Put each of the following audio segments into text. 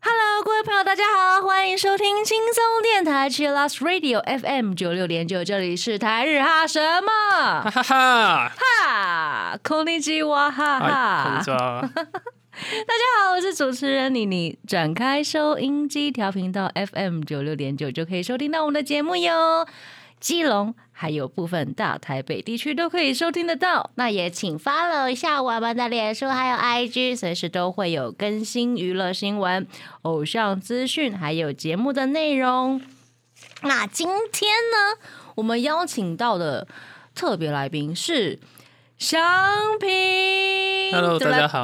Hello，各位朋友，大家好，欢迎收听轻松电台 Chill Lost Radio FM 九六点九，这里是台日哈什哈么哈哈！哈，空尼基哇哈哎，哈こんに。ちは。大家好，我是主持人妮妮。展开收音机调频到 FM 九六点九，就可以收听到我们的节目哟。 基隆还有部分大台北地区都可以收听得到。那也请 follow 一下我们的脸书还有 IG，随时都会有更新娱乐新闻、偶像资讯，还有节目的内容。那今天呢，我们邀请到的特别来宾是祥平。Hello，大家好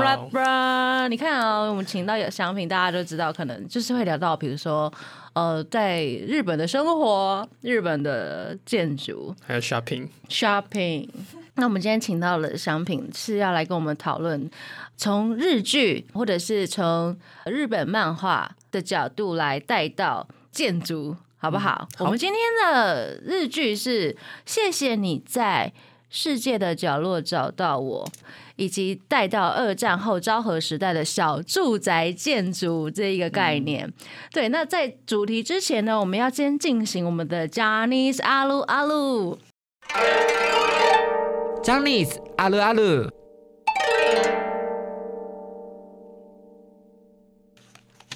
你看啊、我们请到有祥平，大家都知道，可能就是会聊到，比如说，呃，在日本的生活、日本的建筑、还有 shopping，shopping。那我们今天请到了商品，是要来跟我们讨论从日剧或者是从日本漫画的角度来带到建筑，好不好？我们今天的日剧是《谢谢你在世界的角落找到我》。以及带到二战后昭和时代的小住宅建筑这一个概念。对，那在主题之前呢，我们要先进行我们的 Johnny's 阿鲁阿鲁。j a n i c e 阿鲁阿鲁，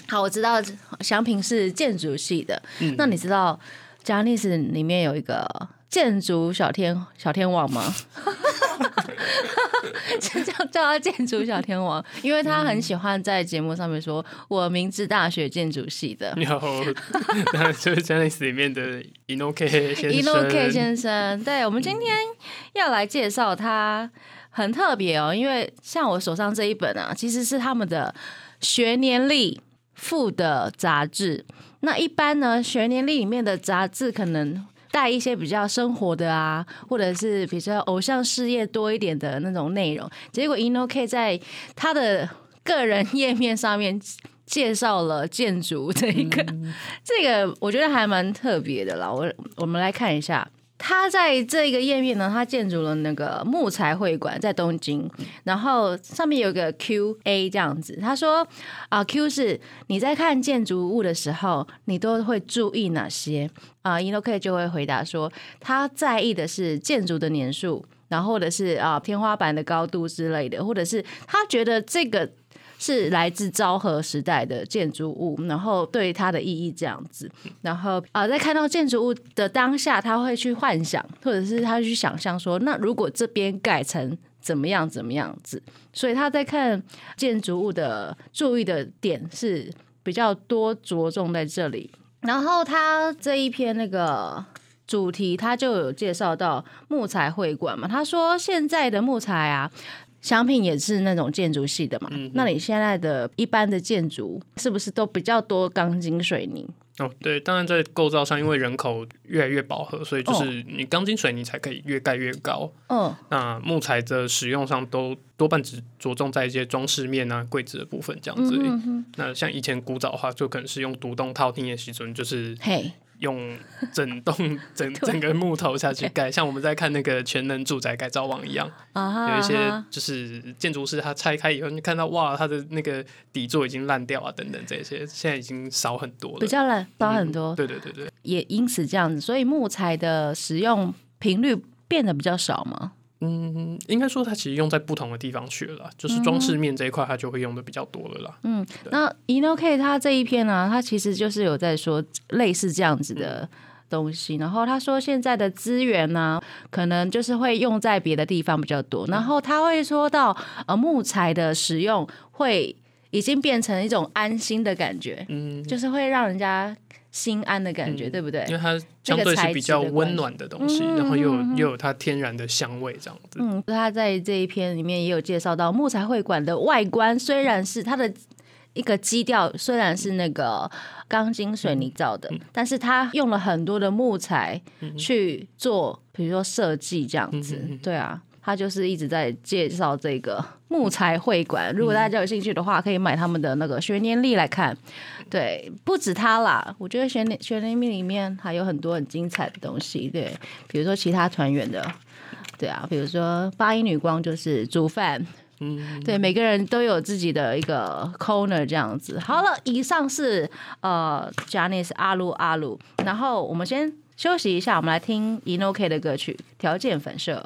好，我知道祥平是建筑系的，那你知道 Johnny's 里面有一个建筑小天小天王吗？就叫叫他建筑小天王，因为他很喜欢在节目上面说我明治大学建筑系的。然后那就是 Janice 里面的 Inoke 先生。Inoke 先生，对我们今天要来介绍他，很特别哦，因为像我手上这一本啊，其实是他们的学年历附的杂志。那一般呢，学年历里面的杂志可能带一些比较生活的啊，或者是比较偶像事业多一点的那种内容。结果 Inoke 在他的个人页面上面介绍了建筑这一个，这个我觉得还蛮特别的啦。我我们来看一下。他在这个页面呢，他建筑了那个木材会馆在东京，然后上面有一个 Q A 这样子。他说啊，Q 是你在看建筑物的时候，你都会注意哪些啊 i n o k 就会回答说，他在意的是建筑的年数，然后或者是啊天花板的高度之类的，或者是他觉得这个是来自昭和时代的建筑物，然后对它的意义这样子，然后啊、在看到建筑物的当下，他会去幻想，或者是他去想象说，那如果这边改成怎么样怎么样子，所以他在看建筑物的注意的点是比较多着重在这里。然后他这一篇那个主题，他就有介绍到木材会馆嘛，他说现在的木材啊。祥品也是那种建筑系的嘛，那你现在的一般的建筑是不是都比较多钢筋水泥？哦，对，当然在构造上，因为人口越来越饱和，所以就是你钢筋水泥才可以越盖越高。嗯，那木材的使用上都多半只着重在一些装饰面啊、柜子的部分这样子而已。那像以前古早的话，就可能是用独栋套厅的时准，就是嘿，用整栋 整整个木头下去盖，像我们在看那个全能住宅改造网一样，有一些就是建筑师他拆开以后，你看到哇，他的那个底座已经烂掉啊，等等这些，现在已经少很多了，比较烂少很多，对对对对，也因此这样子，所以木材的使用频率变得比较少嘛。嗯，应该说它其实用在不同的地方去了啦，就是装饰面这一块，它就会用的比较多了啦。嗯，那 Inoke 他这一篇呢、他其实就是有在说类似这样子的东西，然后他说现在的资源呢、可能就是会用在别的地方比较多，然后他会说到呃木材的使用会已经变成一种安心的感觉，嗯，就是会让人家心安的感觉，对不对？因为它相对是比较温暖的东西，嗯然后又有又有它天然的香味这样子。嗯，他在这一篇里面也有介绍到木材会馆的外观，虽然是它的一个基调，虽然是那个钢筋水泥造的，但是它用了很多的木材去做，比如说设计这样子。对啊，他就是一直在介绍这个木材会馆。如果大家有兴趣的话，可以买他们的那个学年历来看。对，不止他啦，我觉得学年学年历里面还有很多很精彩的东西。对，比如说其他团员的，对啊，比如说八音女光就是煮饭。嗯，对，每个人都有自己的一个 corner 这样子。好了，以上是呃 Janice 阿鲁阿鲁，然后我们先休息一下，我们来听 Inoki 的歌曲《条件反射》。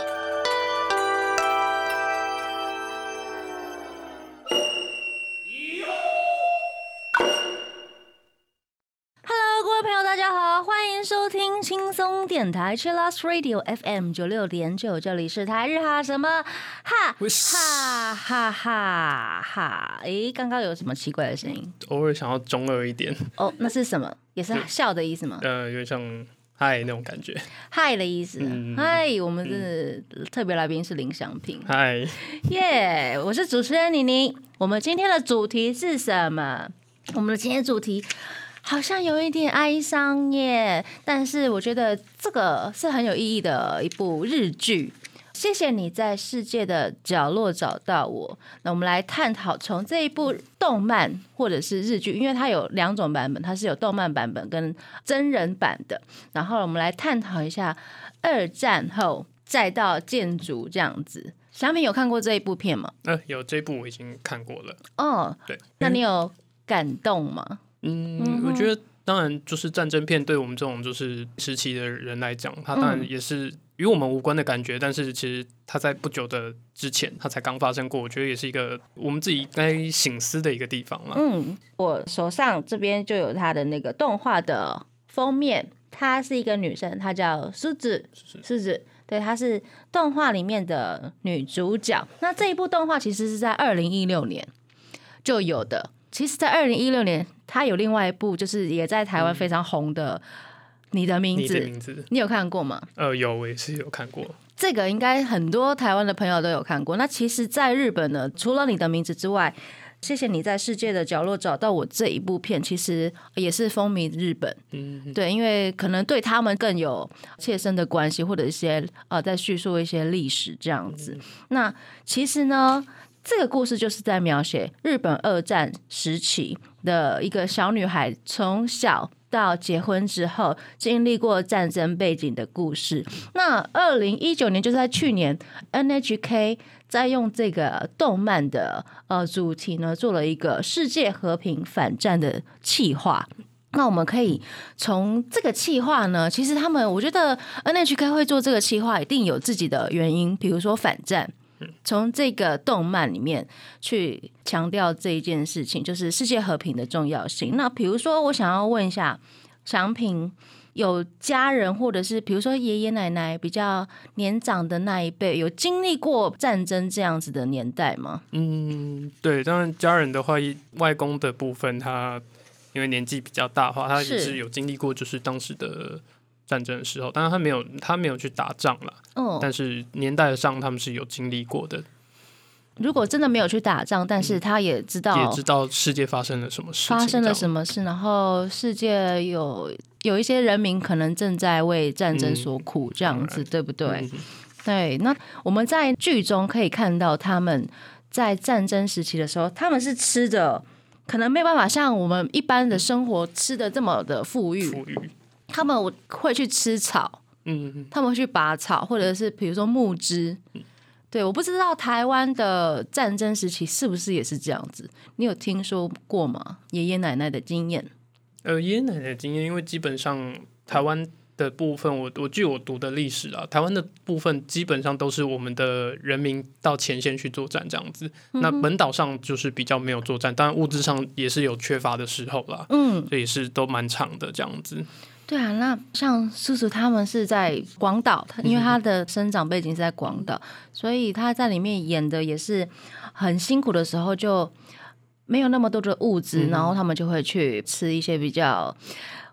听轻松电台 c h i l l o s Radio FM 九六点九，这里是台日哈什么哈哈哈哈哈。诶，刚刚有什么奇怪的声音？偶尔想要中二一点，哦，那是什么？也是笑的意思吗？呃，有点像嗨那种感觉。嗨的意思。嗯嗨，我们的特别来宾是林祥平。嗨，耶我是主持人妮妮。我们今天的主题是什么？我们的今天主题好像有一点哀伤耶，但是我觉得这个是很有意义的一部日剧。谢谢你在世界的角落找到我。那我们来探讨从这一部动漫或者是日剧，因为它有两种版本，它是有动漫版本跟真人版的。然后我们来探讨一下二战后再到建筑这样子。小品有看过这一部片吗？呃，有这部我已经看过了。哦，对，那你有感动吗？嗯，我觉得当然就是战争片对我们这种就是时期的人来讲，它当然也是与我们无关的感觉，但是其实它在不久的之前，它才刚发生过，我觉得也是一个我们自己该醒思的一个地方了。嗯，我手上这边就有它的那个动画的封面，她是一个女生，她叫狮子，狮子。对，她是动画里面的女主角。那这一部动画其实是在二零一六年就有的。其实，在二零一六年，他有另外一部，就是也在台湾非常红的《你的名字你的》，名字，你有看过吗？呃，有，我也是有看过。这个应该很多台湾的朋友都有看过。那其实，在日本呢，除了你的名字之外，谢谢你在世界的角落找到我这一部片，其实也是风靡日本。嗯，对，因为可能对他们更有切身的关系，或者一些呃，在叙述一些历史这样子。那其实呢，这个故事就是在描写日本二战时期的一个小女孩从小。到结婚之后，经历过战争背景的故事。那二零一九年，就是在去年，NHK 在用这个动漫的呃主题呢，做了一个世界和平反战的企划。那我们可以从这个企划呢，其实他们我觉得 NHK 会做这个企划，一定有自己的原因，比如说反战。从这个动漫里面去强调这一件事情，就是世界和平的重要性。那比如说，我想要问一下祥平，有家人或者是比如说爷爷奶奶比较年长的那一辈，有经历过战争这样子的年代吗？嗯，对，当然家人的话，外公的部分他因为年纪比较大的话，他也是是有经历过就是当时的战争的时候，当然他没有他没有去打仗了。嗯，但是年代上他们是有经历过的，如果真的没有去打仗，但是他也知道也知道世界发生了什么事，发生了什么。事，然后世界有有一些人民可能正在为战争所苦，这样子、对不对？嗯对。那我们在剧中可以看到，他们在战争时期的时候，他们是吃的，可能没有办法像我们一般的生活吃的这么的富裕，富裕，他们会去吃草，嗯，他们会去拔草，或者是比如说木枝。对，我不知道台湾的战争时期是不是也是这样子？你有听说过吗？爷爷奶奶的经验？呃，爷爷奶奶的经验，因为基本上台湾的部分，我我据我读的历史啊，台湾的部分基本上都是我们的人民到前线去作战这样子。那本岛上就是比较没有作战，当然物质上也是有缺乏的时候啦，嗯，这也是都蛮长的这样子。对啊，那像叔叔他们是在广岛，他因为他的生长背景是在广岛，所以他在里面演的也是很辛苦的时候，就没有那么多的物资，嗯然后他们就会去吃一些比较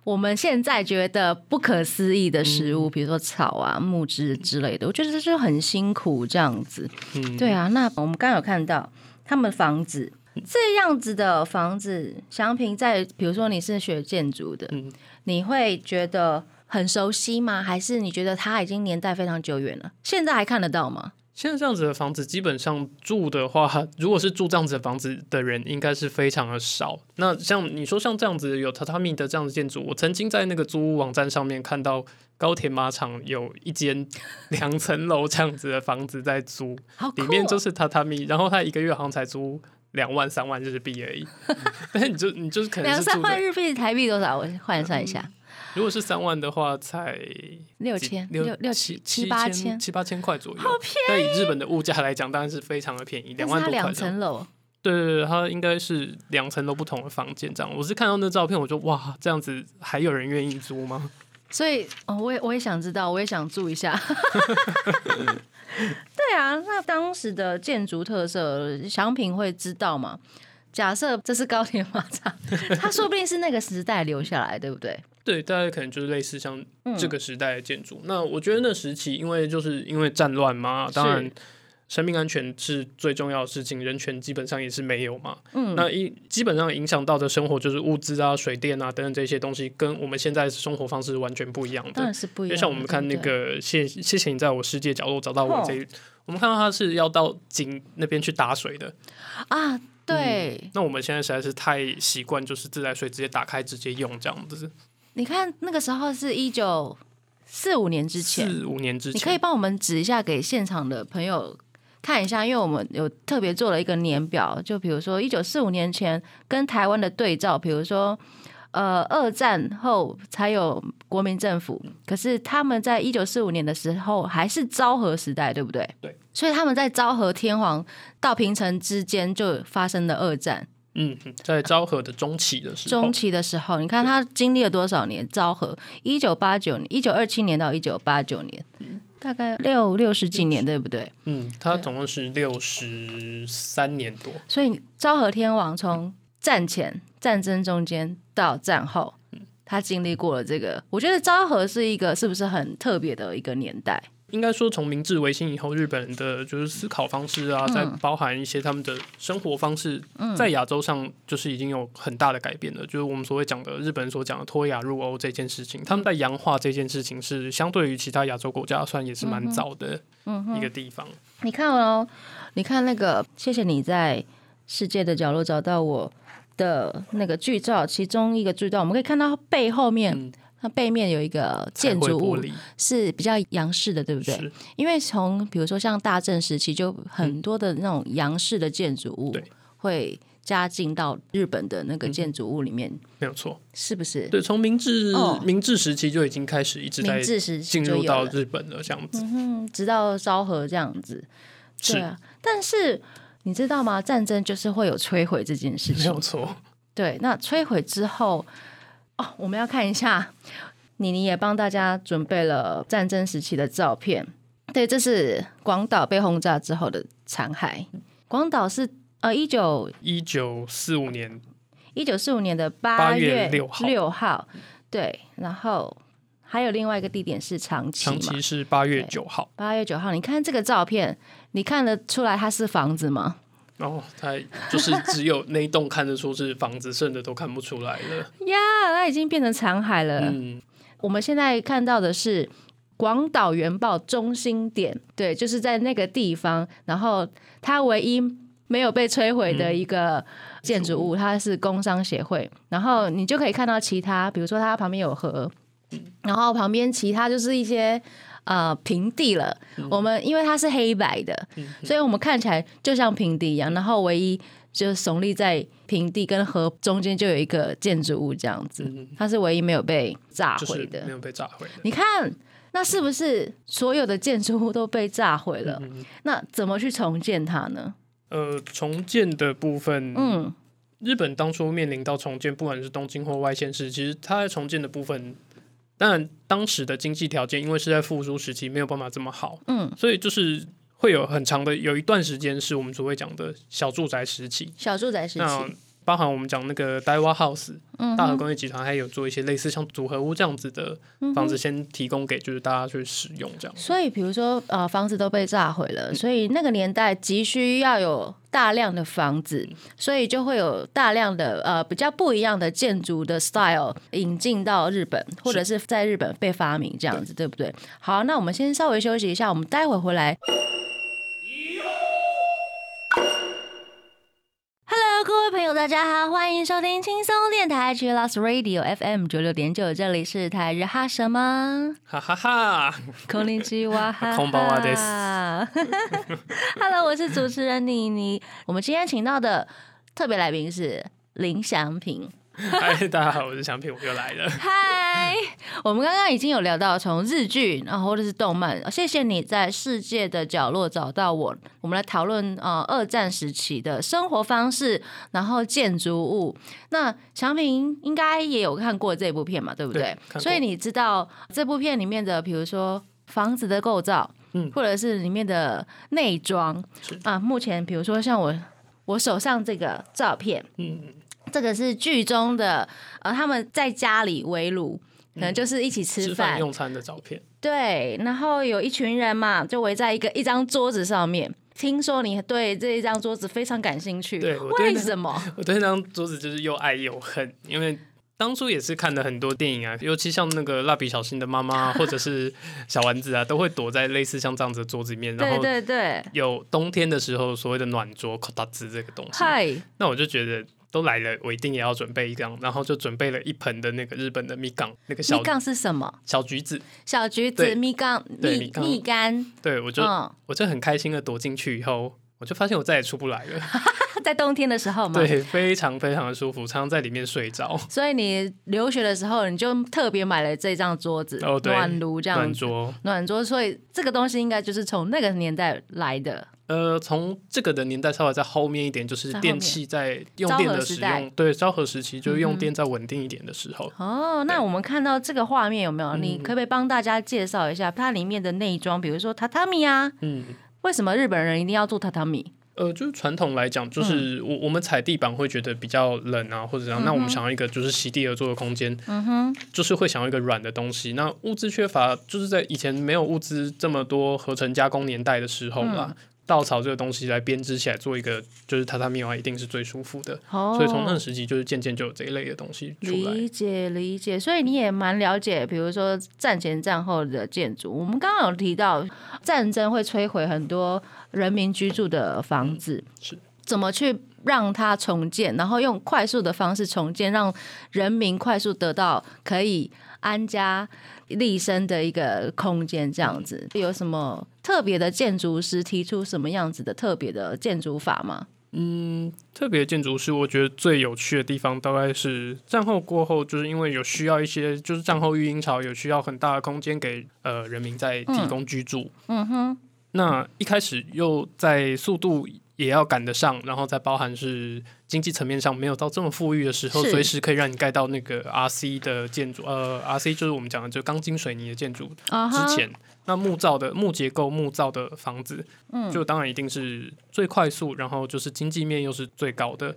我们现在觉得不可思议的食物，比如说草啊、木枝之类的。我觉得这就很辛苦这样子。嗯，对啊，那我们刚刚有看到他们房子这样子的房子，祥平在比如说你是学建筑的，嗯你会觉得很熟悉吗？还是你觉得它已经年代非常久远了？现在还看得到吗？现在这样子的房子，基本上住的话，如果是住这样子的房子的人，应该是非常的少。那像你说像这样子有榻榻米的这样的建筑，我曾经在那个租屋网站上面看到高铁马场有一间两层楼这样子的房子在租，里面就是榻榻米，然后他一个月好像才租两万三万日币而已。但是你就你就是可能两三万日币台币多少？我换算一下，如果是三万的话，才六千六六七七八千千七八千块左右。好便对以日本的物价来讲，当然是非常的便宜，两万多块这样。层楼，对对对，它应该是两层楼不同的房间这样。我是看到那照片，我就哇，这样子还有人愿意租吗？所以哦，我也我也想知道，我也想住一下。对啊，那当时的建筑特色，祥平会知道吗？假设这是高铁马场，它说不定是那个时代留下来，对不对？对，大概可能就是类似像嗯这个时代的建筑。那我觉得那时期，因为就是因为战乱嘛，当然是生命安全是最重要的事情，人权基本上也是没有嘛。嗯那一基本上影响到的生活就是物资啊、水电啊等等这些东西，跟我们现在生活方式完全不一样的。当然是不一样就。像我们看那个谢谢谢你在我世界角落找到我哦这一，我们看到他是要到井那边去打水的。啊，对，那我们现在实在是太习惯，就是自来水直接打开直接用这样子。你看那个时候是一九四五年之前，四五年之前，你可以帮我们指一下给现场的朋友看一下，因为我们有特别做了一个年表，就比如说一九四五年前跟台湾的对照，比如说呃二战后才有国民政府，可是他们在一九四五年的时候还是昭和时代，对不对？对，所以他们在昭和天皇到平成之间就发生了二战。嗯，在昭和的中期的时候中，期的时候，你看他经历了多少年？昭和一九八九年，一九二七年到一九八九年，大概六六十几年，对不对？嗯，他总共是六十三年多。所以昭和天王从战前、战争中间到战后，他经历过了这个。我觉得昭和是一个是不是很特别的一个年代？应该说，从明治维新以后，日本人的就是思考方式啊，再包含一些他们的生活方式，在亚洲上就是已经有很大的改变了。就是我们所谓讲的日本人所讲的脱亚入欧这件事情，他们在洋化这件事情是相对于其他亚洲国家算也是蛮早的一个地方。你看哦，你看那个，谢谢你在世界的角落找到我的那个剧照，其中一个剧照我们可以看到背后面。嗯它背面有一个建筑物是比较洋式的，对不对？因为从比如说像大正时期，就很多的那种洋式的建筑物会加进到日本的那个建筑物里面，没有错。是不是？对，从明治、哦明治时期就已经开始一直在明治时期进入到日本了，这样子。嗯，直到昭和这样子，对是啊。但是你知道吗？战争就是会有摧毁这件事情没有。错。对，那摧毁之后，哦，我们要看一下，妮妮也帮大家准备了战争时期的照片。对，这是广岛被轰炸之后的残骸。广岛是呃一九一九四五年，一九四五年的8八月月6号六号，对，然后还有另外一个地点是长崎长嘛，期是八月对九号。八月九号。你看这个照片，你看得出来它是房子吗？然后它就是只有那一栋看得出是房子，剩的都看不出来了。呀，它已经变成残骸了。嗯，我们现在看到的是广岛原爆中心点，对，就是在那个地方，然后它唯一没有被摧毁的一个建筑物，它是工商协会，然后你就可以看到其他，比如说它旁边有河，然后旁边其他就是一些。呃，平地了。我们因为它是黑白的，所以我们看起来就像平地一样。然后唯一就是耸立在平地跟河中间就有一个建筑物这样子，它是唯一没有被炸就是毁的。没有被炸毁的。你看，那是不是所有的建筑物都被炸毁了？那怎么去重建它呢？呃，重建的部分，嗯，日本当初面临到重建，不管是东京或外县市，其实它在重建的部分，当然当时的经济条件因为是在复苏时期，没有办法这么好，嗯，所以就是会有很长的有一段时间是我们所谓讲的小住宅时期。小住宅时那期，包含我们讲那个 Daiwa House，嗯大和工业集团还有做一些类似像组合屋这样子的房子，先提供给就是大家去使用这样。所以，比如说，呃，房子都被炸毁嗯了，所以那个年代急需要有大量的房子，所以就会有大量的呃比较不一样的建筑的 style 引进到日本，或者是在日本被发明这样子，对不对？好，那我们先稍微休息一下，我们待会回来。各位朋友，大家好，欢迎收听轻松电台 c h i l l s Radio FM 九六点九，这里是台日哈什么？哈哈哈，こんにちは，哈哈こんばんはです Hello，我是主持人妮妮。我们今天请到的特别来宾是林祥平。 嗨，大家好，我是祥平，我又来了。嗨，我们刚刚已经有聊到从日剧，然后或者是动漫。谢谢你在世界的角落找到我。我们来讨论呃二战时期的生活方式，然后建筑物。那祥平应该也有看过这部片嘛，对不对？对所以你知道这部片里面的，比如说房子的构造，嗯或者是里面的内装啊。目前比如说像我我手上这个照片，嗯，这个是剧中的呃，他们在家里围炉，可能就是一起吃吃饭，饭用餐的照片。对，然后有一群人嘛，就围在一个一张桌子上面。听说你对这一张桌子非常感兴趣，对为什么？我对那张桌子就是又爱又恨，因为当初也是看了很多电影啊，尤其像那个蜡笔小新的妈妈 或者是小丸子啊，都会躲在类似像这样子的桌子里面，然对后对对，有冬天的时候所谓的暖桌 k o t a z 这个东西，嗨，那我就觉得。都来了，我一定也要准备一张，然后就准备了一盆的那个日本的蜜缸，那个小蜜缸是什么？小橘子。小橘子、蜜缸、蜜蜜柑蜜柑，对我就、嗯，我就很开心的躲进去以后，我就发现我再也出不来了。在冬天的时候嘛。对，非常非常的舒服，常常在里面睡着。所以你留学的时候，你就特别买了这张桌子，哦对暖炉这样子，暖桌，暖桌。所以这个东西应该就是从那个年代来的。呃，从这个的年代稍微在后面一点，就是电器在用电的使用，对，昭和时期就是嗯用电再稳定一点的时候。哦，那我们看到这个画面有没有？嗯你可不可以帮大家介绍一下它里面的内装？比如说榻榻米啊，嗯，为什么日本人一定要做榻榻米？呃，就是传统来讲，嗯就是我我们踩地板会觉得比较冷啊，或者怎样。那我们想要一个就是席地而坐的空间，嗯哼，就是会想要一个软的东西。那物资缺乏，就是在以前没有物资这么多合成加工年代的时候啦。嗯稻草这个东西来编织起来做一个就是榻榻米的话，一定是最舒服的。哦，所以从那个时期就是渐渐就有这一类的东西出来。理解理解，所以你也蛮了解，比如说战前战后的建筑。我们刚刚有提到战争会摧毁很多人民居住的房子，是怎么去让它重建，然后用快速的方式重建，让人民快速得到可以安家立身的一个空间，这样子有什么特别的建筑师提出什么样子的特别的建筑法吗？嗯，特别建筑师，我觉得最有趣的地方，大概是战后过后，就是因为有需要一些，就是战后育婴潮有需要很大的空间给呃人民在提供居住。嗯哼，那一开始又在速度也要赶得上，然后再包含是经济层面上没有到这么富裕的时候，是随时可以让你盖到那个 RC 的建筑，呃，RC 就是我们讲的就钢筋水泥的建筑之前。那木造的木结构木造的房子，嗯就当然一定是最快速，然后就是经济面又是最高的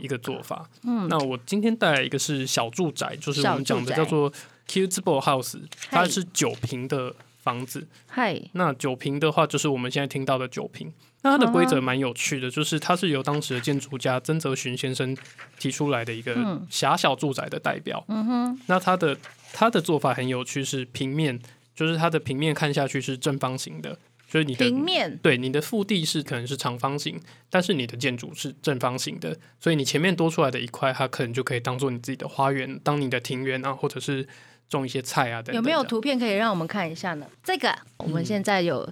一个做法。嗯那我今天带来一个是小住宅，就是我们讲的叫做 Cutable House，它是九平的房子。嗨，那九平的话，就是我们现在听到的九平。那它的规则蛮有趣的，就是它是由当时的建筑家曾泽寻先生提出来的一个嗯狭小住宅的代表。嗯哼，那它的它的做法很有趣，是平面，就是它的平面看下去是正方形的，就是你的平面对，你的腹地是可能是长方形，但是你的建筑是正方形的，所以你前面多出来的一块，它可能就可以当做你自己的花园，当你的庭园啊，或者是种一些菜啊等等。有没有？图片可以让我们看一下呢？这个我们现在有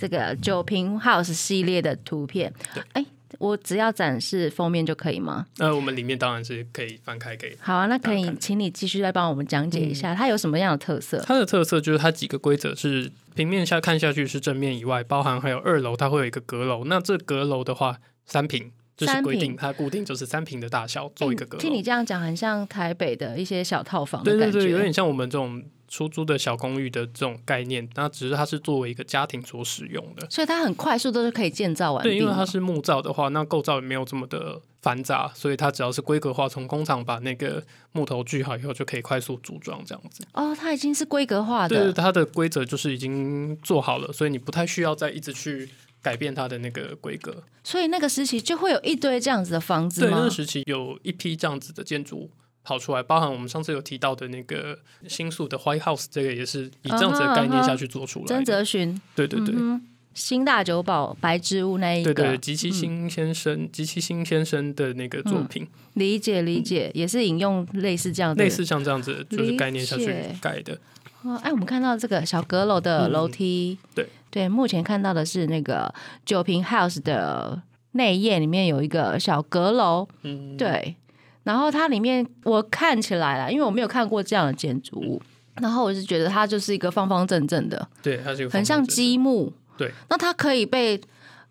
这个酒瓶 house 系列的图片对，哎，我只要展示封面就可以吗？呃我们里面当然是可以翻开给。好啊，那可以请你继续再帮我们讲解一下，它有什么样的特色？它的特色就是它几个规则是平面下看下去是正面以外，包含还有二楼它会有一个阁楼，那这阁楼的话三平。就是三规定，它固定就是三平的大小做一个阁楼。听你这样讲，很像台北的一些小套房。对对对，有点像我们这种出租的小公寓的这种概念，那只是它是作为一个家庭所使用的。所以它很快速都是可以建造完毕对，因为它是木造的话，那构造也没有这么的繁杂，所以它只要是规格化，从工厂把那个木头锯好以后，就可以快速组装这样子。哦，它已经是规格化的对，的，它的规则就是已经做好了，所以你不太需要再一直去改变它的那个规格。所以那个时期就会有一堆这样子的房子对，那个？时期有一批这样子的建筑跑出来，包含我们上次有提到的那个新宿的 White House，这个也是以这样子的概念下去做出来曾的。泽勋，对对对。嗯，新大久保白之屋那一个，对对，吉崎新先生，吉崎新先生的那个作品，理解理解，也是引用类似这样的。类似像这样子就是概念下去理解。盖的。哦，哎，我们看到这个小阁楼的嗯楼梯，对。对，目前看到的是那个九平 house 的内页里面有一个小阁楼，嗯，对，然后它里面我看起来啦，因为我没有看过这样的建筑物，然后我就觉得它就是一个方方正正的，对，它是一个很像方方正正积木，对，那它可以被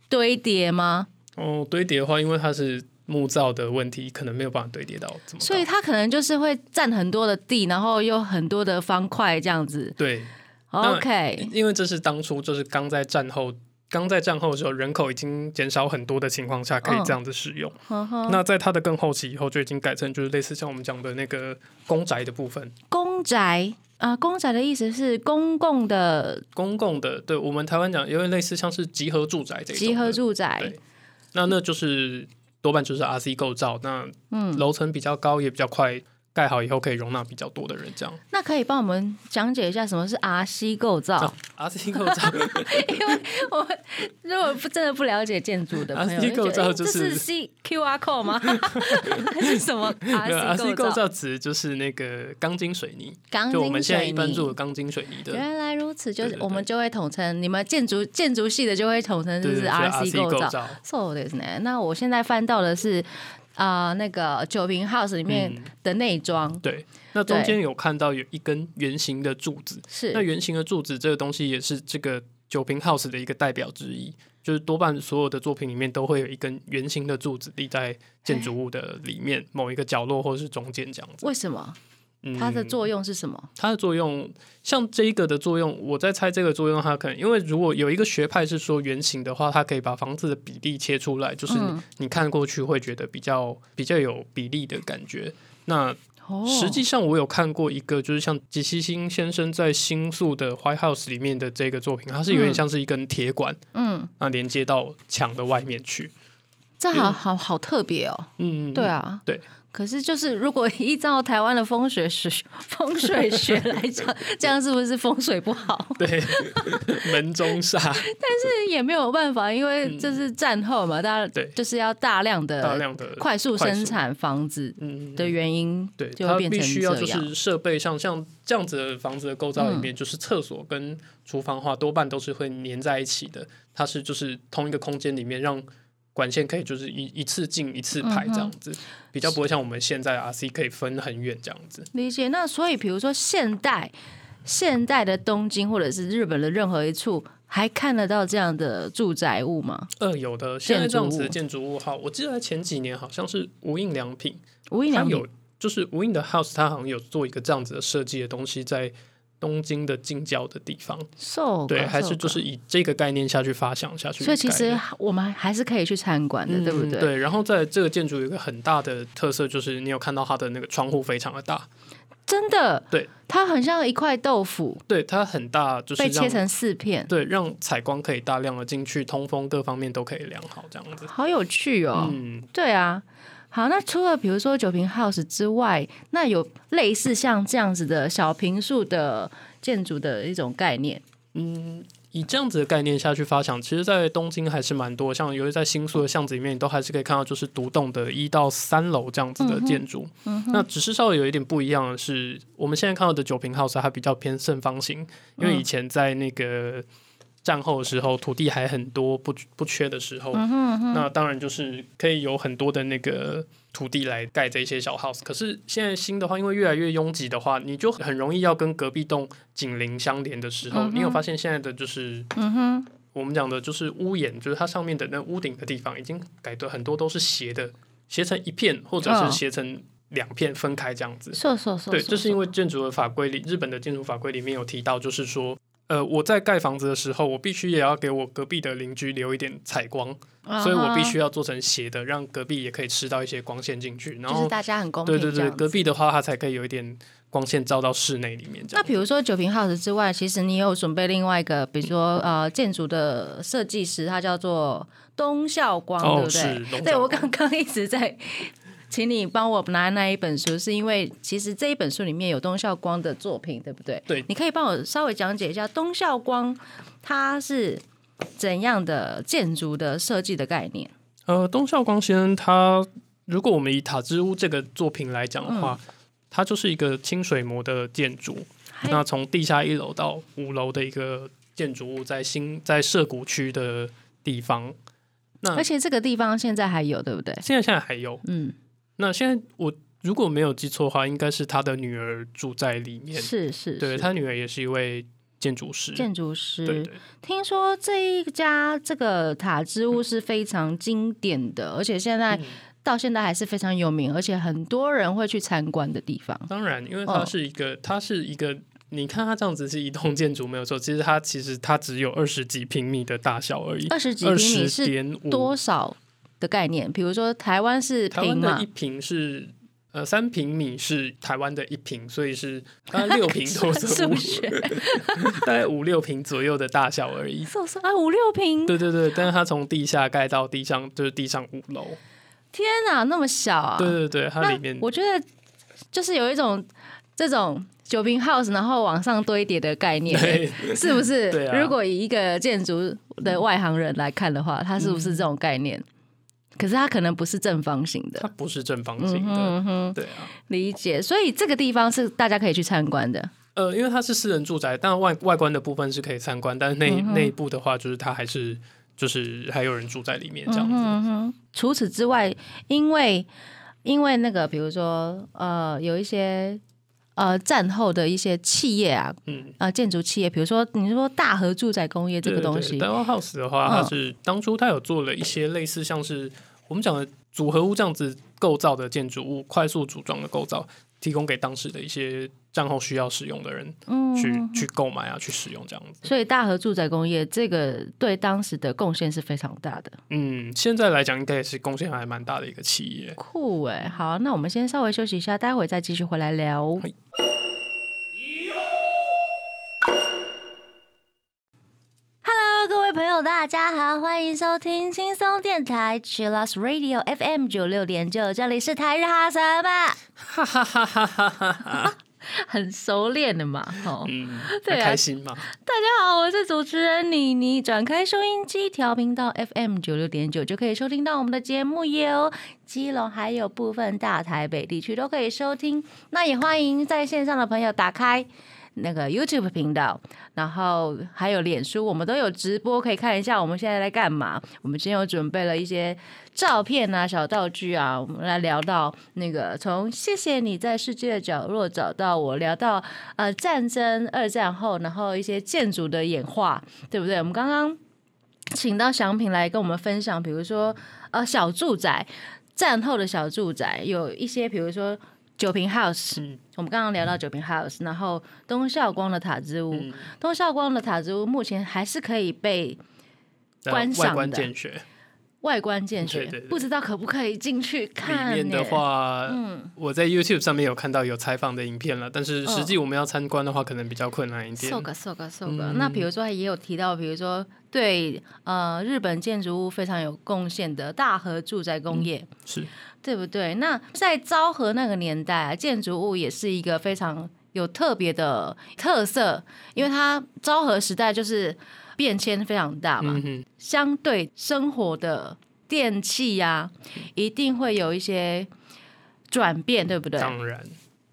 堆叠吗？哦，堆叠的话，因为它是木造的问题，可能没有办法堆叠到。所以它可能就是会占很多的地，然后又很多的方块这样子。对，那 OK，因为这是当初就是刚在战后。刚在战后的时候，人口已经减少很多的情况下，可以这样子使用。呵呵那在它的更后期以后，就已经改成就是类似像我们讲的那个公宅的部分，公宅啊、公宅的意思是公共的公共的，对我们台湾讲有点类似像是集合住宅这种的集合住宅。那那就是多半就是 RC 构造，那嗯，楼层比较高，也比较快盖好以后可以容纳比较多的人，这样。那可以帮我们讲解一下什么是 RC 构造？啊 RC 构造，因为我如果不真的不了解建筑的朋友， RC 就觉得构造就诶这是是 C QR code 吗？还是什么没有 RC RC 构构造指的就是那个钢筋水泥，钢就我们筋水现在一般做的泥。钢筋水泥的，原来如此，就是对对对我们就会统称你们建筑建筑系的就会统称就是对对， RC 构造。造。そうですね。那我现在翻到的是 啊、那个酒瓶 house 里面嗯的内装、对，那中间有看到有一根圆形的柱子，是那圆形的柱子这个东西也是这个酒瓶 house 的一个代表之一，就是多半所有的作品里面都会有一根圆形的柱子立在建筑物的里面某一个角落或者是中间这样子。为什么？嗯它的作用是什么？它的作用，像这一个的作用，我在猜这个作用，它可能因为如果有一个学派是说圆形的话，它可以把房子的比例切出来，就是你,、看过去会觉得比较比较有比例的感觉。那哦，实际上我有看过一个，就是像吉西新先生在新宿的 White House 里面的这个作品，它是有点像是一根铁管，嗯，那连接到墙的外面去。这好好好特别哦。嗯，对啊，对。可是，就是如果依照台湾的风水学 风水学来讲，这样是不是风水不好？对，门中煞，但是也没有办法，因为这是战后嘛，大家就是要大量的大量的快速生产房子嗯，的原因，就会变成必须要就。是设备上像这样子的房子的构造里面，就是厕所跟厨房的话，多半都是会粘在一起的。它是就是同一个空间里面让管线可以就是一一次进一次排这样子，比较不会像我们现在 RC 可以分很远这样子。理解。那所以，比如说现代现代的东京或者是日本的任何一处，还看得到这样的住宅物吗？呃，有的现在这样子的建建筑物哈，我记得在前几年好像是无印良品，无印良品它有就是无印的 House，它好像有做一个这样子的设计的东西在。东京的近郊的地方，，so 对，还是就是以这个概念下去发想下去。所以其实我们还是可以去参观的，对不对？嗯对，然后在这个建筑有一个很大的特色，就是你有看到它的那个窗户非常的大，真的，对，它很像一块豆腐。对，它很大，就是被切成四片，对让采光可以大量的进去，通风各方面都可以良好，这样子。好有趣哦。嗯，对啊，好，那除了比如说九瓶 house 之外，那有类似像这样子的小平数的建筑的一种概念，嗯以这样子的概念下去发想，其实，在东京还是蛮多，像尤其在新宿的巷子里面，你都还是可以看到就是独栋的一到三楼这样子的建筑。那只是稍微有一点不一样的是，我们现在看到的九瓶 house 它比较偏正方形，因为以前在那个战后的时候，土地还很多不不缺的时候，那当然就是可以有很多的那个土地来盖这些小 house。可是现在新的话，因为越来越拥挤的话，你就很容易要跟隔壁栋紧邻相连的时候，你有发现现在的就是，嗯哼，我们讲的就是屋檐，就是它上面的那屋顶的地方，已经改的很多都是斜的，斜成一片，或者嗯。是斜成两片分开这样子。是是是，对，这是因为建筑的法规里，日本的建筑法规里面有提到，就是说，呃，我在盖房子的时候，我必须也要给我隔壁的邻居留一点采光，啊所以我必须要做成斜的，让隔壁也可以吃到一些光线进去。然后，就是大家很公平对对对，隔壁的话，它才可以有一点光线照到室内里面。那比如说九平 house 之外，其实你有准备另外一个，比如说呃建筑的设计师，他叫做东校光，哦对不对？对我刚刚一直在。请你帮我拿那一本书，是因为其实这一本书里面有东孝光的作品，对不对？对你可以帮我稍微讲解一下东孝光他是怎样的建筑的设计的概念？呃，东孝光先生他，如果我们以塔之屋这个作品来讲的话，它就是一个清水模的建筑。那从地下一楼到五楼的一个建筑物，在新在涉谷区的地方。那而且这个地方现在还有，对不对？现在现在还有。嗯，那现在我如果没有记错的话，应该是他的女儿住在里面。是是，是对他女儿也是一位建筑师。建筑师。对对听说这一家这个塔之屋是非常经典的，而且现在、嗯到现在还是非常有名，而且很多人会去参观的地方。当然，因为它哦是一个，它是一个，你看它这样子是一栋建筑没有错，其实它其实它只有二十几平米的大小而已，二十几平米是。多少的概念？比如说台湾是平嘛台湾的一，平是呃三平米是台湾的一平，所以是大概六平多 数左右，学 大概五六平左右的大小而已。是不是啊？五六平，对对对，但是它从地下盖到地上，就是地上五楼。天哪，那么小啊！对对对，它那里面我觉得就是有一种这种酒瓶 house，然后往上堆叠的概念。对 是不是？对啊如果以一个建筑的外行人来看的话，它是不是这种概念？可是它可能不是正方形的它，不是正方形的。嗯哼，对啊，理解。所以这个地方是大家可以去参观的。呃，因为它是私人住宅，但外外观的部分是可以参观，但是内、嗯内部的话，就是它还是就是还有人住在里面这样子。嗯哼，除此之外，因为因为那个，比如说呃，有一些呃战后的一些企业啊，嗯，呃，建筑企业，比如说你说大和住宅工业这个东西，对 House 的话，嗯它是当初它有做了一些类似像是我们讲的组合屋这样子构造的建筑物，快速组装的构造，提供给当时的一些战后需要使用的人嗯去、去购买啊，去使用这样子。所以大和住宅工业这个对当时的贡献是非常大的，嗯，现在来讲应该也是贡献还蛮大的一个企业。酷哎！好，那我们先稍微休息一下，待会再继续回来聊。位朋友，大家好，欢迎收听轻松电台 Chillus Radio FM 九六点九，这里是台日哈什么？哈哈哈哈哈哈哈！很熟练的嘛，哦。嗯，对啊开心吗？大家好，我是主持人妮妮。转开收音机，调频到 FM 九六点九，就可以收听到我们的节目哟。基隆还有部分大台北地区都可以收听。那也欢迎在线上的朋友打开那个 YouTube 频道，然后还有脸书，我们都有直播，可以看一下我们现在在干嘛。我们今天有准备了一些照片啊、小道具啊，我们来聊到那个从谢谢你在世界的角落找到我，聊到呃战争、二战后，然后一些建筑的演化，对不对？我们刚刚请到祥平来跟我们分享，比如说呃小住宅，战后的小住宅有一些，比如说九瓶 house，、嗯。我们刚刚聊到九瓶 house，然后东孝光的塔之屋，嗯，东孝光的塔之屋目前还是可以被观观赏的外观见学，对对对不知道可不可以进去看里面的话，嗯，我在 YouTube 上面有看到有采访的影片了，但是实际我们要参观的话，可能比较困难一点。so 个 so 个 so 个。嗯那比如说也有提到，比如说对呃日本建筑物非常有贡献的大和住宅工业，是，对不对？那在昭和那个年代啊，建筑物也是一个非常有特别的特色，因为它昭和时代就是变迁非常大嘛，嗯，相对生活的电器呀、一定会有一些转变，对不对？当然，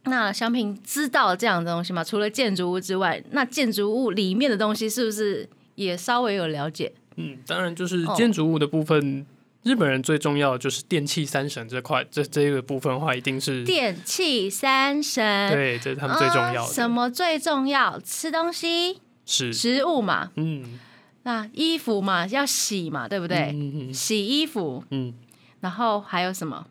那祥平知道这样的东西吗？除了建筑物之外，那建筑物里面的东西是不是也稍微有了解？嗯，当然就是哦建筑物的部分。日本人最重要的就是电器三神这块，这这个部分的话，一定是电器三神，对，这是他们最重要呃的。什么最重要？吃东西、是，食物嘛，嗯，那衣服嘛要洗嘛，对不对？嗯嗯洗衣服，嗯，然后还有什么？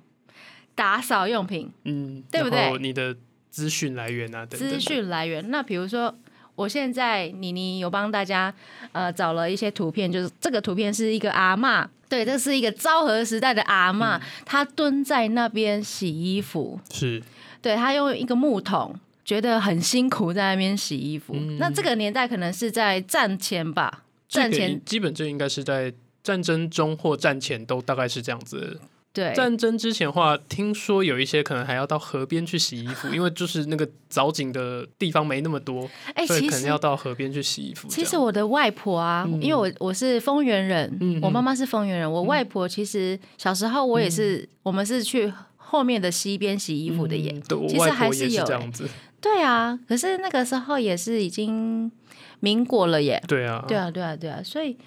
打扫用品。嗯，对不对？你的资讯来源啊，等等资讯来源。那比如说，我现在妮妮有帮大家呃找了一些图片，就是这个图片是一个阿嬷，对，这是一个昭和时代的阿嬷，她蹲在那边洗衣服，是。对她用一个木桶。觉得很辛苦，在那边洗衣服。嗯那这个年代可能是在战前吧，战前基本就应该是在战争中或战前都大概是这样子。对战争之前的话，听说有一些可能还要到河边去洗衣服，因为就是那个藻井的地方没那么多，哎、可能要到河边去洗衣服。其实我的外婆啊，因为我我是丰原人，嗯我妈妈是丰原人，我外婆其实小时候我也是，我们是去后面的溪边洗衣服的耶。嗯对，我其实还是有欸这样子。对啊，可是那个时候也是已经民国了耶。对啊，对啊，对啊，对啊，所以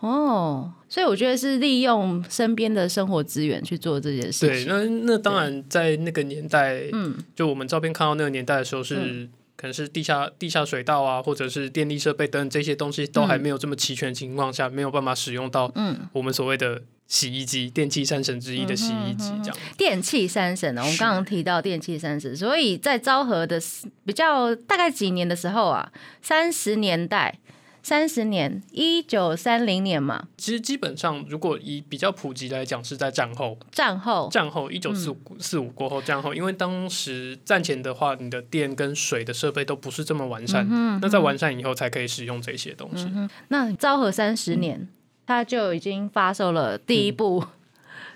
哦，所以我觉得是利用身边的生活资源去做这件事情。对，那那当然在那个年代，嗯，就我们照片看到那个年代的时候是。可能是地下地下水道啊，或者是电力设备等等这些东西都还没有这么齐全的情况下，没有办法使用到嗯。我们所谓的洗衣机、电器三神之一的洗衣机这样。电器三神呢，我们刚刚提到电器三神，所以在昭和的比较大概几年的时候啊，三十年代，三十年，一九三零年嘛，其实基本上，如果以比较普及来讲，是在战后，战后，战后一九四五四五过后，战后，因为当时战前的话，你的电跟水的设备都不是这么完善，嗯那在完善以后才可以使用这些东西。那昭和三十年，他就已经发售了第一部。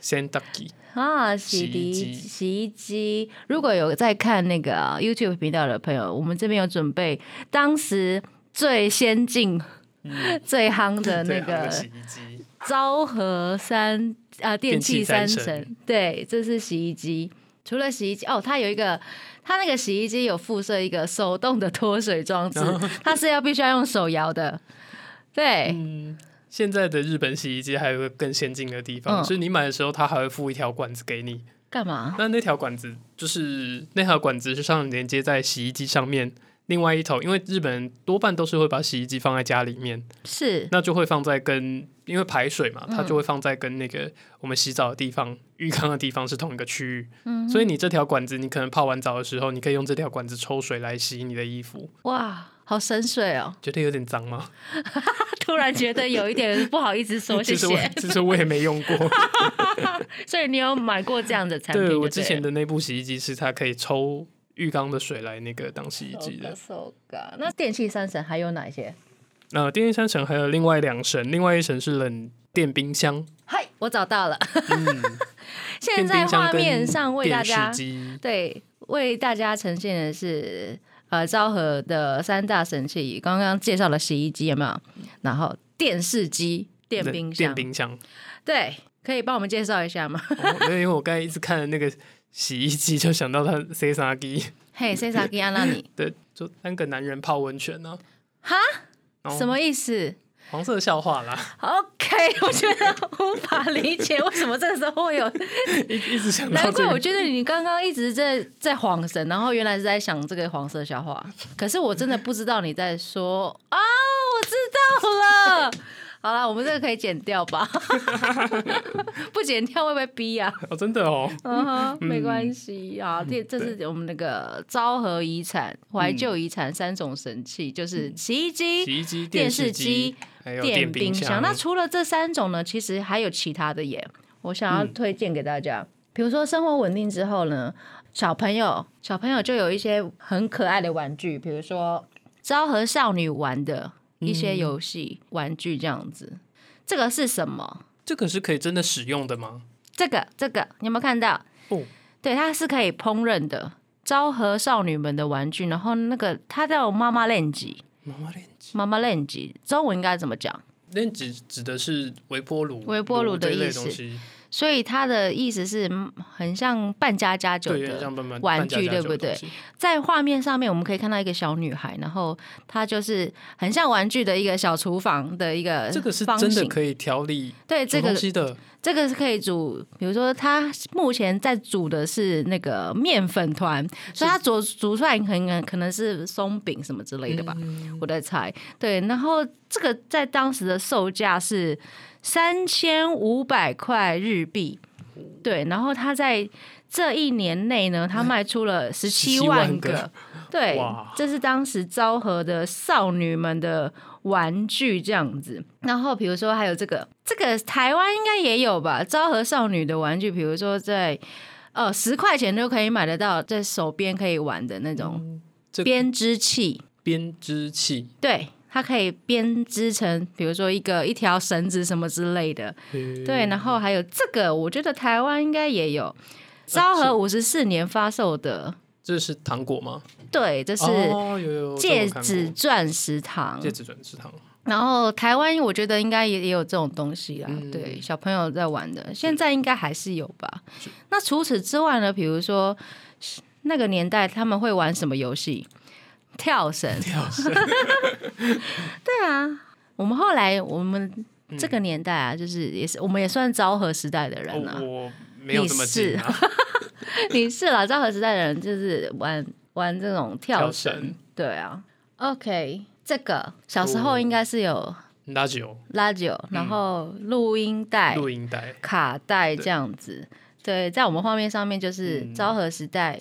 先 ducky 啊，洗涤机。洗衣机。如果有在看那个啊 YouTube 频道的朋友，我们这边有准备当时最先进、最夯的那个洗衣机，昭和三啊电器三电器三神，对，这是洗衣机。除了洗衣机哦，它有一个，它那个洗衣机有附设一个手动的脱水装置，它是要必须要用手摇的。对，嗯，现在的日本洗衣机还有一个更先进的地方，嗯是你买的时候，它还会附一条管子给你。干嘛？那那条管子就是那条管子，是上连接在洗衣机上面。另外一头，因为日本人多半都是会把洗衣机放在家里面，是那就会放在跟因为排水嘛，它嗯就会放在跟那个我们洗澡的地方、浴缸的地方是同一个区域。嗯所以你这条管子，你可能泡完澡的时候，你可以用这条管子抽水来洗你的衣服。哇，好深邃哦！觉得有点脏吗？突然觉得有一点不好意思说谢 其实我谢，其实我也没用过。所以你有买过这样的产品就对？对我之前的那部洗衣机是它可以抽浴缸的水来那个当洗衣机的。So ga 那电器三神还有哪些？呃电器三神还有另外两神，另外一神是冷电冰箱。嗨，我找到了。嗯，现在画面上为大家机。对为大家呈现的是呃昭和的三大神器，刚刚介绍了洗衣机有没有？然后电视机、电冰箱，电冰箱。对，可以帮我们介绍一下吗？哦因为我刚才一直看的那个洗衣机，就想到他 C 三 G 嘿，，C 萨机安娜你对，就三个男人泡温泉呢、哈什么意思？黄色笑话啦，OK，我觉得无法理解为什么这个时候会有。一一直想到难怪我。觉得你刚刚一直在在晃神，然后原来是在想这个黄色笑话。可是我真的不知道你在说啊，我知道了。好了，我们这个可以剪掉吧？不剪掉会不会逼啊？哦，真的哦，嗯哼，没关系啊。这这是我们那个昭和遗产、怀旧遗产三种神器，就是洗衣机、洗衣机、电视视机、电冰冰箱。那除了这三种呢，其实还有其他的耶。我想要推荐给大家，比如说生活稳定之后呢，小朋友小朋友就有一些很可爱的玩具，比如说昭和少女玩的一些游戏、玩具这样子。这个是什么？这个是可以真的使用的吗？这个这个你有没有看到？哦，对，它是可以烹饪的。昭和少女们的玩具，然后那个它叫妈妈链级，妈妈链机，妈妈链级，中文应该怎么讲？链指指的是微波炉，微波炉的意思所以它的意思是嗯很像扮家家酒的玩具，对不对？在画面上面，我们可以看到一个小女孩，然后她就是很像玩具的一个小厨房的一个这个是真的可以调理对这个东西的，这个是可以煮，比如说她目前在煮的是那个面粉团，所以它煮煮出来可能可能是松饼什么之类的吧，嗯我在猜。对，然后这个在当时的售价是三千五百块日币，对，然后他在这一年内呢，他卖出了十七17万万个个，对，这是当时昭和的少女们的玩具这样子。然后比如说还有这个，这个台湾应该也有吧？昭和少女的玩具，比如说在呃十块钱就可以买得到，在手边可以玩的那种编织器，编织器，对。它可以编织成，比如说一个一条绳子什么之类的，对。然后还有这个，我觉得台湾应该也有，昭和五十四年发售的，这是糖果吗？对，这是戒指钻石糖。戒指钻石糖，然后台湾我觉得应该也也有这种东西啦，嗯对，小朋友在玩的，现在应该还是有吧。那除此之外呢？比如说那个年代他们会玩什么游戏？跳绳。跳绳，对啊，我们后来我们嗯这个年代啊，就是也是我们也算昭和时代的人啊。哦我没有这么近啊，你是。啦，昭和时代的人就是玩玩这种跳跳绳。绳。对啊，OK，这个小时候应该是有拉九拉九，然后录音带、录音带，卡带这样子。对，在我们画面上面就是嗯。昭和时代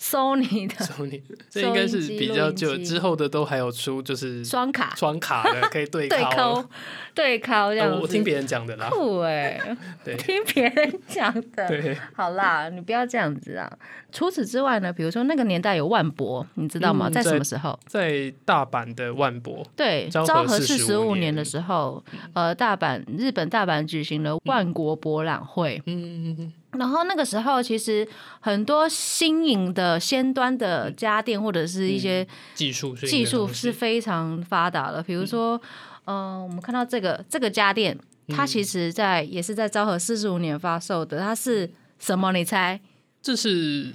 Sony 的 Sony，这应该是比较旧，收音机之后的都还有出就是双卡双卡的，可以对 对拷抠。对抠这样我听别人讲的啦，酷哎、对听别人讲的。对，好啦，你不要这样子啊！除此之外呢，比如说那个年代有万博，你知道吗？嗯在什么时候？在大阪的万博，对，昭和四十五年年的时候，呃，大阪日本大阪举行了万国博览会。嗯，然后那个时候，其实很多新颖的先端的家电或者是一些技术技术是非常发达的。比如说，嗯、我们看到这个这个家电，它其实在也是在昭和四十五年发售的。它是什么？你猜？这是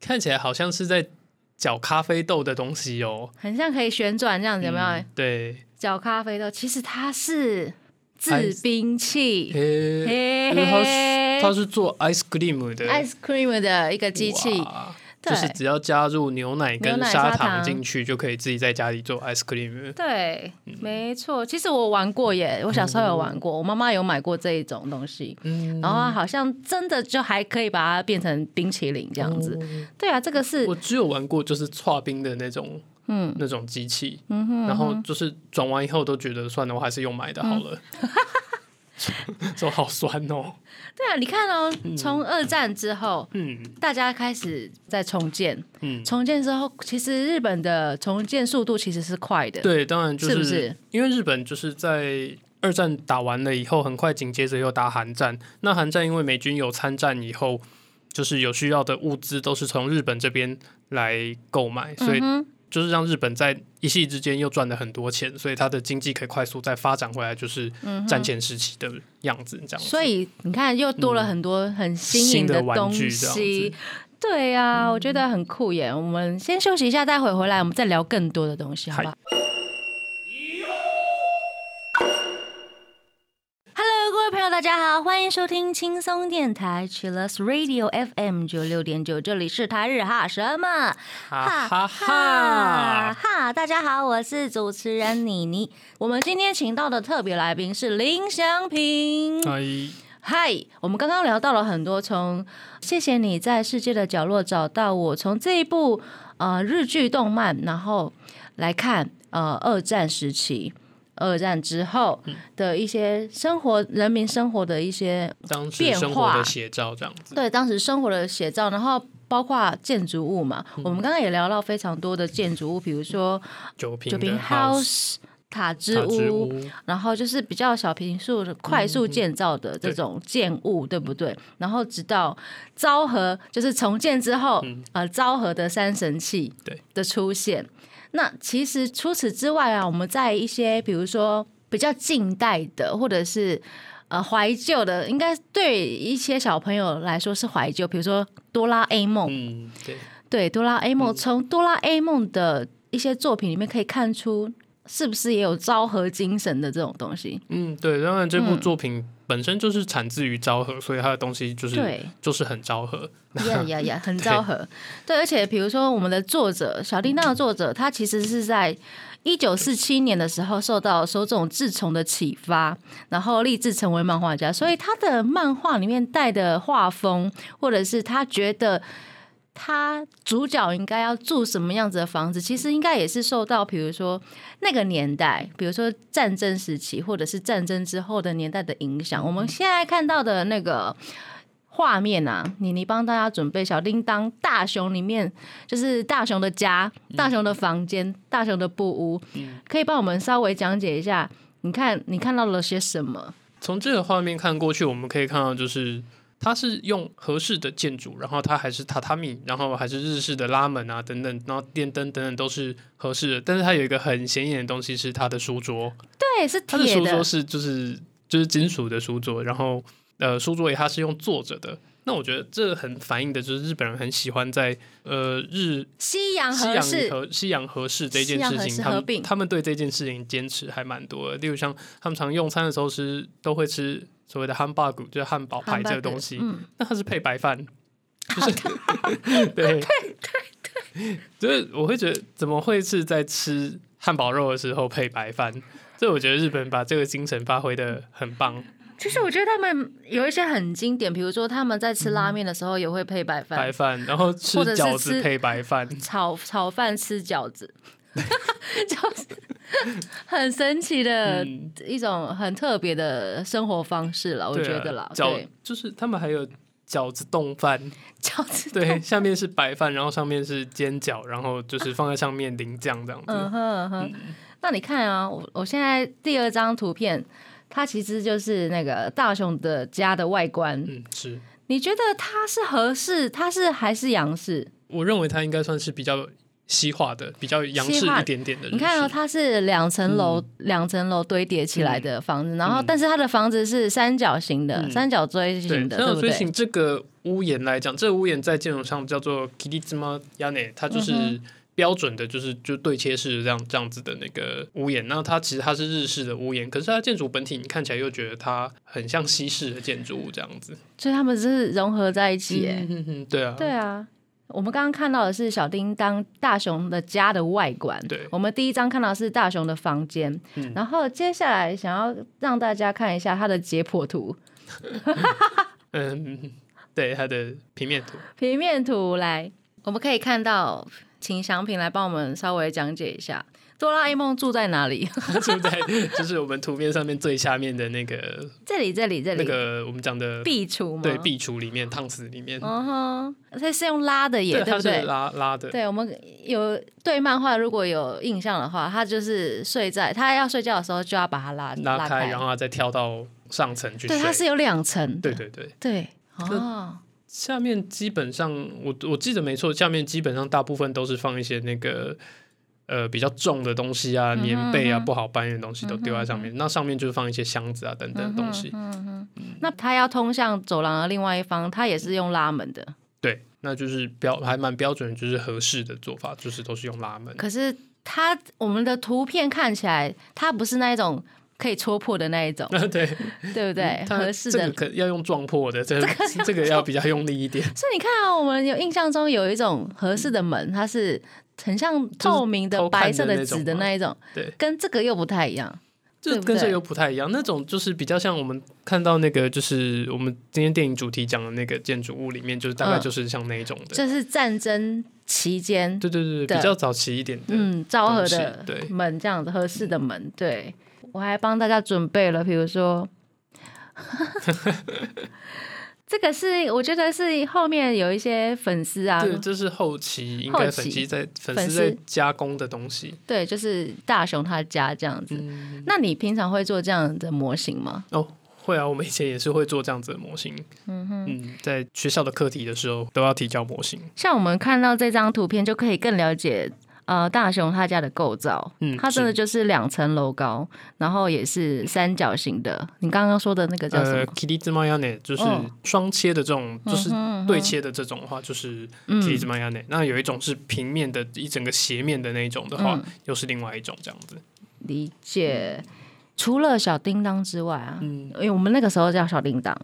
看起来好像是在搅咖啡豆的东西哦，很像可以旋转这样子，有没有？嗯对，搅咖啡豆，其实它是制冰器，它是它是做 ice cream 的 ice cream 的一个机器。就是只要加入牛奶跟砂砂糖糖进去，就可以自己在家里做 ice cream。对，嗯没错。其实我玩过耶，我小时候有玩过，我妈妈有买过这一种东西，嗯，然后好像真的就还可以把它变成冰淇淋这样子。对啊，这个是哦我只有玩过就是搓冰的那种，嗯。那种机器，嗯哼，然后就是转完以后都觉得算了，我还是用买的好了。手好酸哦，对啊，你看哦，从二战之后，嗯。大家开始在重建，嗯，重建之后，其实日本的重建速度其实是快的。对，当然就是不是？因为日本就是在二战打完了以后，很快紧接着又打韩战。那韩战因为美军有参战以后，就是有需要的物资都是从日本这边来购买，所以就是让日本在一夕之间又赚了很多钱，所以它的经济可以快速再发展回来，就是战前时期的样子，这样子。嗯所以你看，又多了很多很新颖的玩东西子。对呀、我觉得很酷耶。我们先休息一下，待会回来我们再聊更多的东西，好不好大家好，欢迎收听轻松电台 Chillus Radio FM 九六点九，这里是台日哈什么哈哈哈！哈哈！大家好，我是主持人妮妮。我们今天请到的特别来宾是林祥平。嗨，嗨，我们刚刚聊到了很多，从谢谢你在世界的角落找到我，从这一部呃日剧动漫，然后来看呃二战时期。二战之后的一些生活，人民生活的一些当时变生活化的写照这样子。对当时生活的写照，然后包括建筑物嘛，我们刚刚也聊到非常多的建筑物，比如说酒瓶酒瓶 house、塔之塔之屋，然后就是比较小平数快速建造的这种建物，对不对？然后直到昭和就是重建之后，呃，昭和的三神器对。的出现。那其实除此之外啊，我们在一些比如说比较近代的，或者是呃怀旧的，应该对一些小朋友来说是怀旧，比如说哆啦 A 梦，嗯，对，对，哆啦 A 梦，从哆啦 A 梦的一些作品里面可以看出，是不是也有昭和精神的这种东西？嗯，对，当然这部嗯作品本身就是产自于昭和，所以它的东西就是对，就是很昭和。呀呀呀，很昭和。对，而且比如说我们的作者小叮当的作者，他其实是在一九四七年的时候受到手冢治虫的启发，然后立志成为漫画家，所以他的漫画里面带的画风，或者是他觉得。他主角应该要住什么样子的房子？其实应该也是受到，比如说那个年代，比如说战争时期，或者是战争之后的年代的影响。我们现在看到的那个画面啊，妮妮帮大家准备小叮当大熊里面，就是大熊的家、大熊的房间、大熊的布屋，可以帮我们稍微讲解一下？你看你看到了些什么？从这个画面看过去，我们可以看到就是。它是用合适的建筑，然后它还是榻榻米，然后还是日式的拉门啊等等，然后电灯等等都是合适的。但是它有一个很显眼的东西是它的书桌，对，是它的书桌是就是就是金属的书桌，然后呃书桌也它是用坐着的。那我觉得这很反映的就是日本人很喜欢在呃日西洋西洋和西洋合适这件事情，他们他们对这件事情坚持还蛮多的。例如像他们常用餐的时候是都会吃。所谓的汉堡骨就是汉堡排这个东西，那它是配白饭，就是对对 对，就是我会觉得怎么会是在吃汉堡肉的时候配白饭？所以我觉得日本把这个精神发挥的很棒。其实我觉得他们有一些很经典，比如说他们在吃拉面的时候也会配白饭，白饭，然后吃饺子配白饭，炒炒饭吃饺子。就 是 很神奇的一种很特别的生活方式了，我觉得啦。对，就是他们还有饺子冻饭，饺子对，下面是白饭，然后上面是煎饺，然后就是放在上面淋酱这样子。嗯哼哼。那你看啊，我我现在第二张图片，它其实就是那个大雄的家的外观。嗯，是。你觉得它是合适？它是还是洋式？我认为它应该算是比较。西化的比较洋式一点点的，你看哦，它是两层楼，两层楼堆叠起来的房子，然后但是它的房子是三角形的，三角锥形的，三角锥形？这个屋檐来讲，这个屋檐在建筑上叫做 Kitizuma Yane，它就是标准的，就是就对切式这样这样子的那个屋檐。那它其实它是日式的屋檐，可是它建筑本体你看起来又觉得它很像西式的建筑物这样子，所以他们是融合在一起，哎，对啊，对啊。我们刚刚看到的是小叮当大雄的家的外观。对，我们第一张看到是大雄的房间，然后接下来想要让大家看一下他的解剖图。嗯，对，他的平面图。平面图来，我们可以看到，请祥平来帮我们稍微讲解一下。哆啦 A 梦住在哪里？住在就是我们图片上面最下面的那个。这里，这里，这里。那个我们讲的壁橱吗？对，壁橱里面，烫死里面。哦哼，它是用拉的耶，对不对？拉拉的。对，我们有对漫画如果有印象的话，他就是睡在他要睡觉的时候就要把它拉拉开，然后再跳到上层去。对，它是有两层。对对对对。哦。下面基本上，我我记得没错，下面基本上大部分都是放一些那个。呃，比较重的东西啊，棉被啊，不好搬运的东西都丢在上面。那上面就是放一些箱子啊，等等的东西。嗯那它要通向走廊的另外一方，它也是用拉门的。对，那就是标还蛮标准，就是合适的做法，就是都是用拉门。可是它我们的图片看起来，它不是那一种可以戳破的那一种。对，对不对？合适的可要用撞破的，这个这个要比较用力一点。所以你看啊，我们有印象中有一种合适的门，它是。很像透明的白色的纸的那一种，对，跟这个又不太一样，就跟这又不太一样。那种就是比较像我们看到那个，就是我们今天电影主题讲的那个建筑物里面，就是大概就是像那一种的，这是战争期间，对对对，比较早期一点的，嗯，昭和的门这样子合适的门。对我还帮大家准备了，比如说。这个是我觉得是后面有一些粉丝啊，对，这是后期应该粉丝在粉丝在加工的东西。对，就是大雄他家这样子。那你平常会做这样的模型吗？哦，会啊，我们以前也是会做这样子的模型。嗯哼，在学校的课题的时候都要提交模型。像我们看到这张图片，就可以更了解。呃，大雄他家的构造，嗯，它真的就是两层楼高，然后也是三角形的。你刚刚说的那个叫什么猫 n 就是双切的这种，就是对切的这种的话，就是猫 n 那有一种是平面的，一整个斜面的那一种的话，又是另外一种这样子。理解。除了小叮当之外啊，嗯，因为我们那个时候叫小叮当，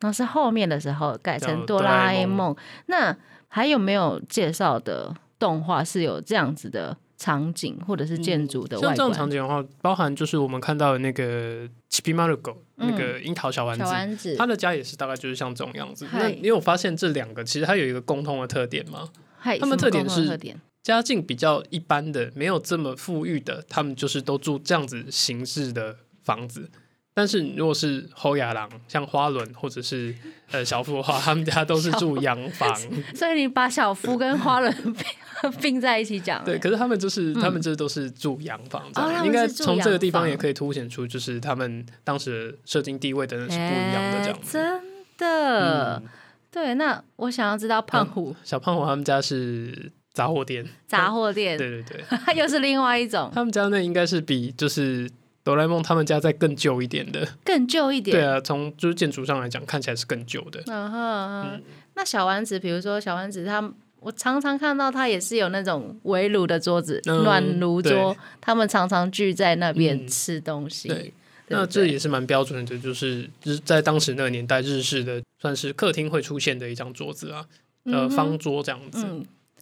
那是后面的时候改成哆啦 A 梦。那还有没有介绍的？动画是有这样子的场景或者是建筑的像这种。场景的话，包含就是我们看到的那个嗯那个樱桃小丸子小，丸子，他的家也是大概就是像这种样子。嗨那你有发现这两个其实它有一个共通的特点吗？还他们特点是家境比较一般的，没有这么富裕的，他们就是都住这样子形式的房子。但是如果是后亚郎，像花轮或者是呃小夫的话，他们家都是住洋房。所以你把小夫跟花轮并并在一起讲，对，可是他们就是、他们这都是住洋房，这样、嗯哦应该从这个地方也可以凸显出，就是他们当时的社经地位等等是不一样的这样。真的。嗯，对，那我想要知道胖虎。小胖虎他们家是杂货店，杂货店，对对对，又是另外一种。他们家那应该是比就是哆啦 A 梦他们家再更旧一点的。更旧一点。对啊，从就是建筑上来讲，看起来是更旧的。嗯哼嗯哼嗯，那小丸子，比如说小丸子，他我常常看到他也是有那种围炉的桌子、嗯暖炉桌，他们常常聚在那边嗯吃东西。对，对对那这也是蛮标准的，就是日在当时那个年代，日式的算是客厅会出现的一张桌子啊，呃，嗯方桌这样子。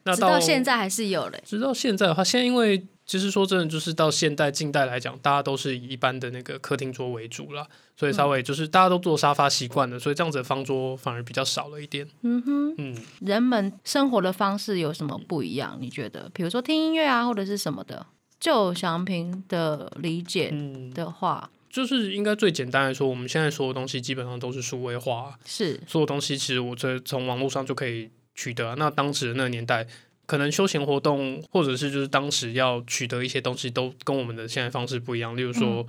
嗯，那直到现在还是有嘞。直到现在的话，现在因为其实说真的，就是到现代近代来讲，大家都是以一般的那个客厅桌为主啦，所以稍微就是大家都坐沙发习惯了，所以这样子的方桌反而比较少了一点。嗯哼，嗯，人们生活的方式有什么不一样？你觉得？比如说听音乐啊，或者是什么的？就祥平的理解嗯，的话，就是应该最简单来说，我们现在所有东西基本上都是数位化，是所有东西其实我这从网络上就可以取得啊、那当时的那个年代，可能休闲活动或者是就是当时要取得一些东西，都跟我们的现在方式不一样。例如说，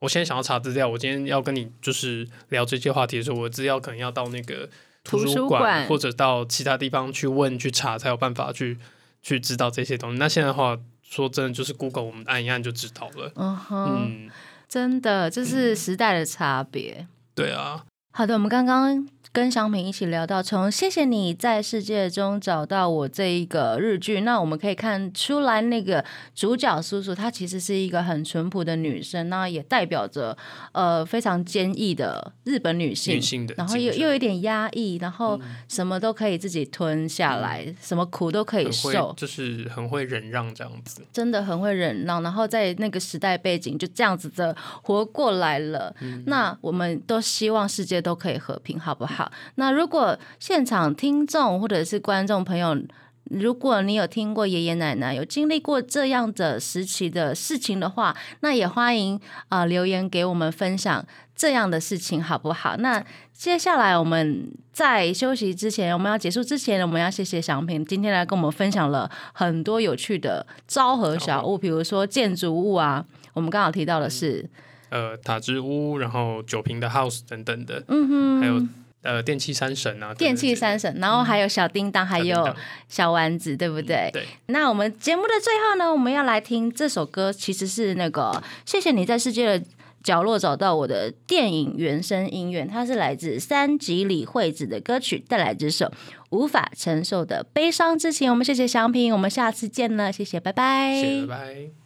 我现在想要查资料，我今天要跟你就是聊这些话题的时候，我的资料可能要到那个图图书书馆馆或者到其他地方去问去查，才有办法去去知道这些东西。那现在的话，说真的，就是 Google 我们按一按就知道了。嗯哼，嗯，真的，这是时代的差别。对啊，好的，我们刚刚跟祥平一起聊到，从谢谢你在世界中找到我这一个日剧，那我们可以看出来，那个主角叔叔她其实是一个很淳朴的女生，那也代表着呃非常坚毅的日本女性。女性的然后又又有一点压抑，然后什么都可以自己吞下来，什么苦都可以受，就是很会忍让这样子。真的很会忍让，然后在那个时代背景就这样子的活过来了。那我们都希望世界都可以和平，好不好？那如果现场听众或者是观众朋友，如果你有听过爷爷奶奶有经历过这样的时期的事情的话，那也欢迎啊、呃留言给我们分享这样的事情，好不好？那接下来我们在休息之前，我们要结束之前，我们要谢谢祥平今天来跟我们分享了很多有趣的昭和小物，比如说建筑物啊，我们刚好提到的是，呃塔之屋，然后酒瓶的 house 等等的，嗯哼，还有呃电器三神啊，电器三神，然后还有小叮当，还有小丸子，对不对？对，那我们节目的最后呢，我们要来听这首歌，其实是那个谢谢你在世界的角落找到我的电影原声音乐，它是来自三吉里惠子的歌曲，带来这首无法承受的悲伤之情。我们谢谢祥平，我们下次见了，谢谢，拜拜。谢谢，拜拜。